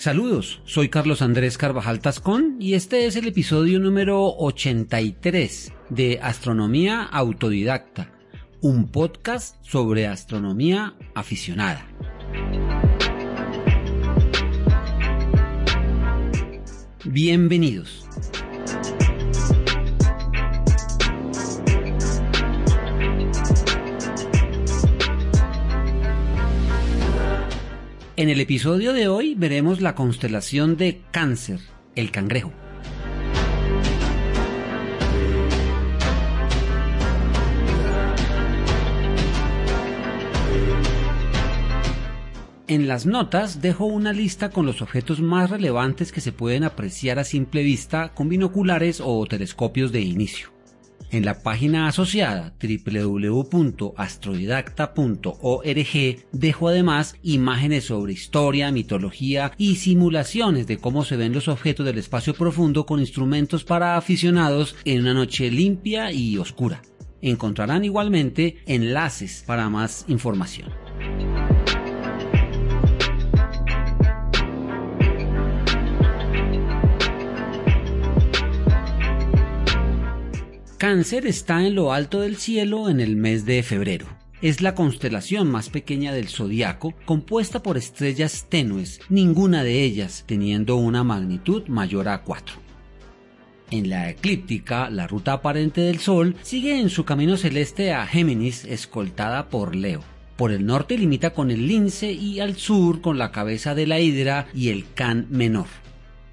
Saludos, soy Carlos Andrés Carvajal Tascón y este es el episodio número 83 de Astronomía Autodidacta, un podcast sobre astronomía aficionada. Bienvenidos. En el episodio de hoy veremos la constelación de Cáncer, el cangrejo. En las notas dejo una lista con los objetos más relevantes que se pueden apreciar a simple vista con binoculares o telescopios de inicio. En la página asociada www.astrodidacta.org dejo además imágenes sobre historia, mitología y simulaciones de cómo se ven los objetos del espacio profundo con instrumentos para aficionados en una noche limpia y oscura. Encontrarán igualmente enlaces para más información. Cáncer está en lo alto del cielo en el mes de febrero. Es la constelación más pequeña del zodiaco, compuesta por estrellas tenues, ninguna de ellas teniendo una magnitud mayor a 4. En la eclíptica, la ruta aparente del Sol sigue en su camino celeste a Géminis, escoltada por Leo. Por el norte limita con el Lince y al sur con la cabeza de la Hidra y el Can menor.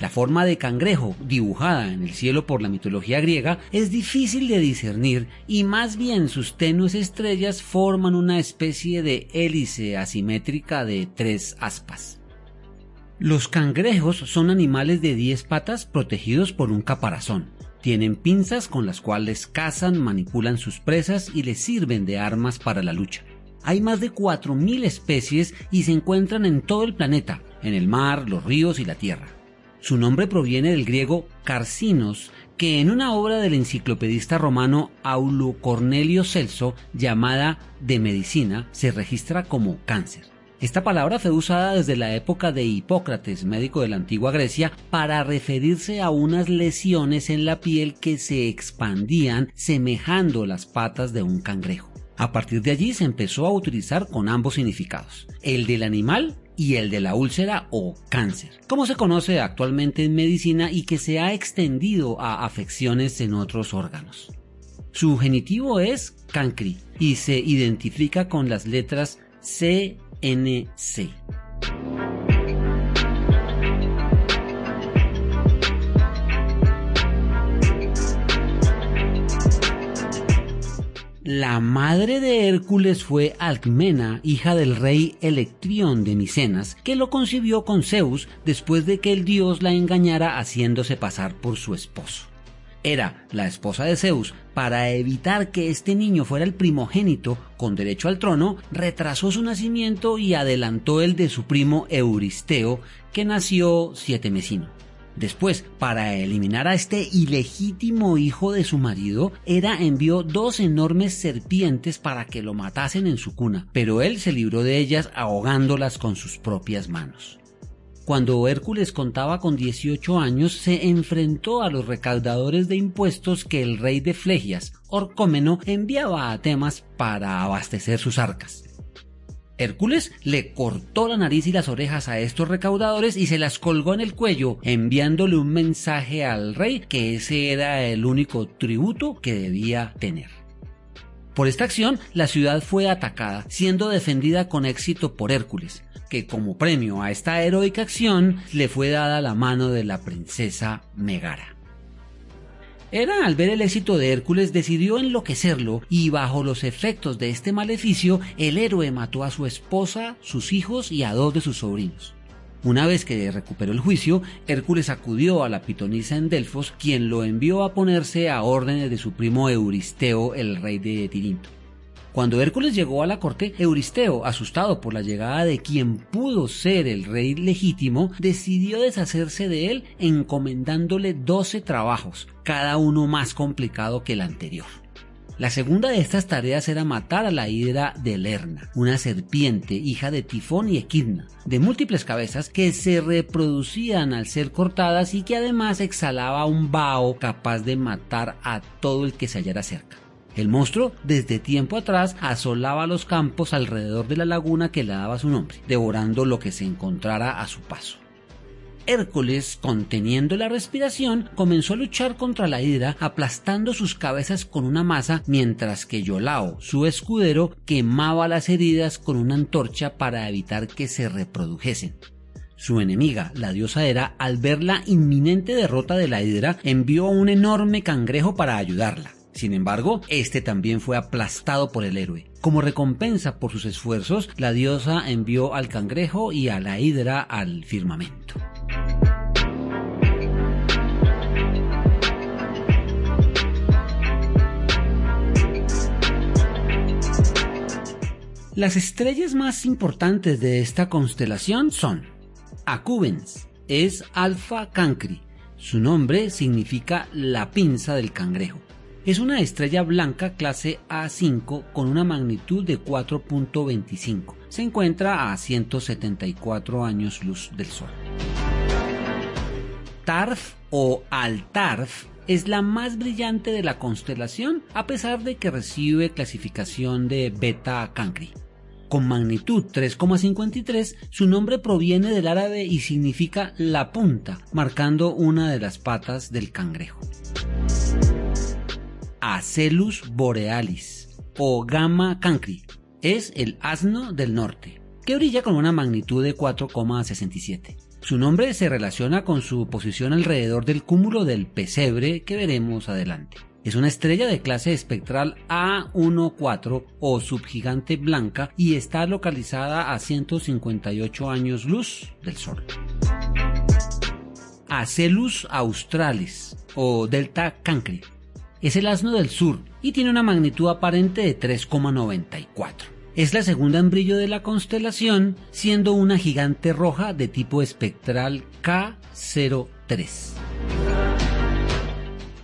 La forma de cangrejo dibujada en el cielo por la mitología griega es difícil de discernir y más bien sus tenues estrellas forman una especie de hélice asimétrica de tres aspas. Los cangrejos son animales de 10 patas protegidos por un caparazón. Tienen pinzas con las cuales cazan, manipulan sus presas y les sirven de armas para la lucha. Hay más de 4.000 especies y se encuentran en todo el planeta, en el mar, los ríos y la tierra. Su nombre proviene del griego carcinos, que en una obra del enciclopedista romano Aulo Cornelio Celso llamada De Medicina se registra como cáncer. Esta palabra fue usada desde la época de Hipócrates, médico de la antigua Grecia, para referirse a unas lesiones en la piel que se expandían semejando las patas de un cangrejo. A partir de allí se empezó a utilizar con ambos significados, el del animal y el de la úlcera o cáncer, como se conoce actualmente en medicina y que se ha extendido a afecciones en otros órganos. Su genitivo es cancri y se identifica con las letras CNC. La madre de Hércules fue Alcmena, hija del rey Electrión de Micenas, que lo concibió con Zeus después de que el dios la engañara haciéndose pasar por su esposo. Era la esposa de Zeus, para evitar que este niño fuera el primogénito con derecho al trono, retrasó su nacimiento y adelantó el de su primo Euristeo, que nació siete mesino. Después, para eliminar a este ilegítimo hijo de su marido, Hera envió dos enormes serpientes para que lo matasen en su cuna, pero él se libró de ellas ahogándolas con sus propias manos. Cuando Hércules contaba con 18 años, se enfrentó a los recaudadores de impuestos que el rey de Flegias, Orcómeno, enviaba a Temas para abastecer sus arcas. Hércules le cortó la nariz y las orejas a estos recaudadores y se las colgó en el cuello, enviándole un mensaje al rey que ese era el único tributo que debía tener. Por esta acción, la ciudad fue atacada, siendo defendida con éxito por Hércules, que como premio a esta heroica acción le fue dada la mano de la princesa Megara. Hera, al ver el éxito de Hércules, decidió enloquecerlo y bajo los efectos de este maleficio, el héroe mató a su esposa, sus hijos y a dos de sus sobrinos. Una vez que recuperó el juicio, Hércules acudió a la pitonisa en Delfos, quien lo envió a ponerse a órdenes de su primo Euristeo, el rey de Tirinto. Cuando Hércules llegó a la corte, Euristeo, asustado por la llegada de quien pudo ser el rey legítimo, decidió deshacerse de él encomendándole doce trabajos, cada uno más complicado que el anterior. La segunda de estas tareas era matar a la hidra de Lerna, una serpiente hija de Tifón y Equidna, de múltiples cabezas que se reproducían al ser cortadas y que además exhalaba un vaho capaz de matar a todo el que se hallara cerca. El monstruo desde tiempo atrás asolaba los campos alrededor de la laguna que le daba su nombre, devorando lo que se encontrara a su paso. Hércules, conteniendo la respiración, comenzó a luchar contra la hidra aplastando sus cabezas con una masa mientras que Yolao, su escudero, quemaba las heridas con una antorcha para evitar que se reprodujesen. Su enemiga, la diosa Hera, al ver la inminente derrota de la hidra, envió a un enorme cangrejo para ayudarla. Sin embargo, este también fue aplastado por el héroe. Como recompensa por sus esfuerzos, la diosa envió al cangrejo y a la hidra al firmamento. Las estrellas más importantes de esta constelación son Acubens, es Alpha Cancri. Su nombre significa la pinza del cangrejo. Es una estrella blanca clase A5 con una magnitud de 4.25. Se encuentra a 174 años luz del Sol. Tarf o Altarf es la más brillante de la constelación a pesar de que recibe clasificación de Beta Cancri. Con magnitud 3,53, su nombre proviene del árabe y significa la punta, marcando una de las patas del cangrejo. Acelus borealis o Gamma cancri es el asno del norte, que brilla con una magnitud de 4,67. Su nombre se relaciona con su posición alrededor del cúmulo del pesebre que veremos adelante. Es una estrella de clase espectral A14 o subgigante blanca y está localizada a 158 años luz del Sol. Acelus australis o Delta Cancri es el asno del sur y tiene una magnitud aparente de 3,94. Es la segunda en brillo de la constelación, siendo una gigante roja de tipo espectral K03.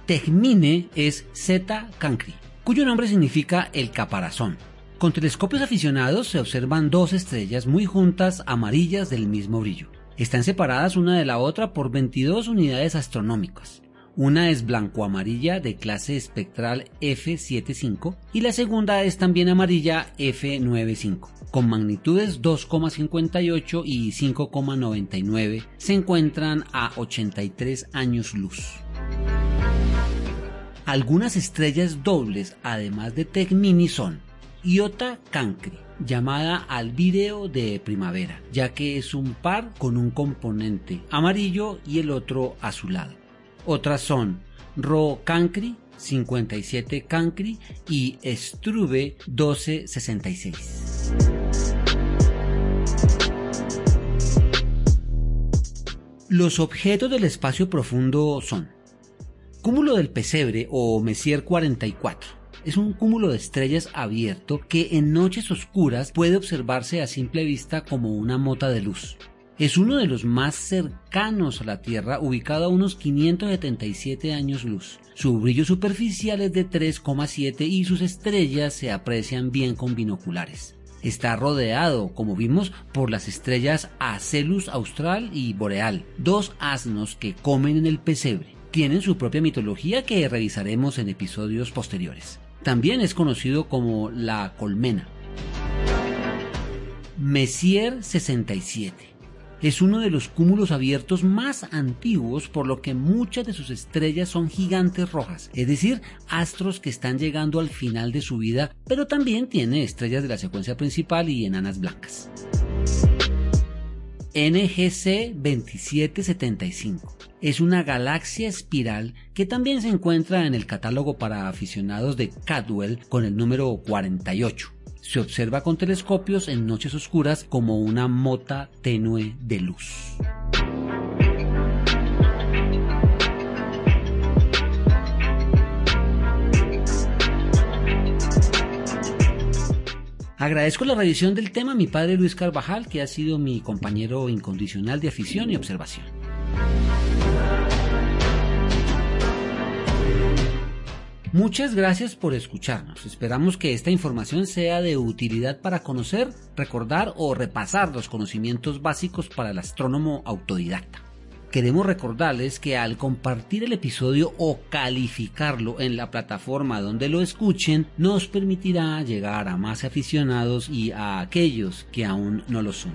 Tegmine es Zeta Cancri, cuyo nombre significa el caparazón. Con telescopios aficionados se observan dos estrellas muy juntas amarillas del mismo brillo. Están separadas una de la otra por 22 unidades astronómicas. Una es blanco-amarilla de clase espectral F75 y la segunda es también amarilla F95. Con magnitudes 2,58 y 5,99 se encuentran a 83 años luz. Algunas estrellas dobles, además de Tegmini, son Iota Cancri, llamada al vídeo de primavera, ya que es un par con un componente amarillo y el otro azulado. Otras son Ro Cancri, 57 Cancri y Struve 1266. Los objetos del espacio profundo son Cúmulo del Pesebre o Messier 44. Es un cúmulo de estrellas abierto que en noches oscuras puede observarse a simple vista como una mota de luz. Es uno de los más cercanos a la Tierra, ubicado a unos 577 años luz. Su brillo superficial es de 3,7 y sus estrellas se aprecian bien con binoculares. Está rodeado, como vimos, por las estrellas Acelus austral y boreal, dos asnos que comen en el pesebre tienen su propia mitología que revisaremos en episodios posteriores. También es conocido como la colmena. Messier 67 es uno de los cúmulos abiertos más antiguos por lo que muchas de sus estrellas son gigantes rojas, es decir, astros que están llegando al final de su vida, pero también tiene estrellas de la secuencia principal y enanas blancas. NGC 2775 es una galaxia espiral que también se encuentra en el catálogo para aficionados de Cadwell con el número 48. Se observa con telescopios en noches oscuras como una mota tenue de luz. Agradezco la revisión del tema a mi padre Luis Carvajal, que ha sido mi compañero incondicional de afición y observación. Muchas gracias por escucharnos. Esperamos que esta información sea de utilidad para conocer, recordar o repasar los conocimientos básicos para el astrónomo autodidacta. Queremos recordarles que al compartir el episodio o calificarlo en la plataforma donde lo escuchen, nos permitirá llegar a más aficionados y a aquellos que aún no lo son.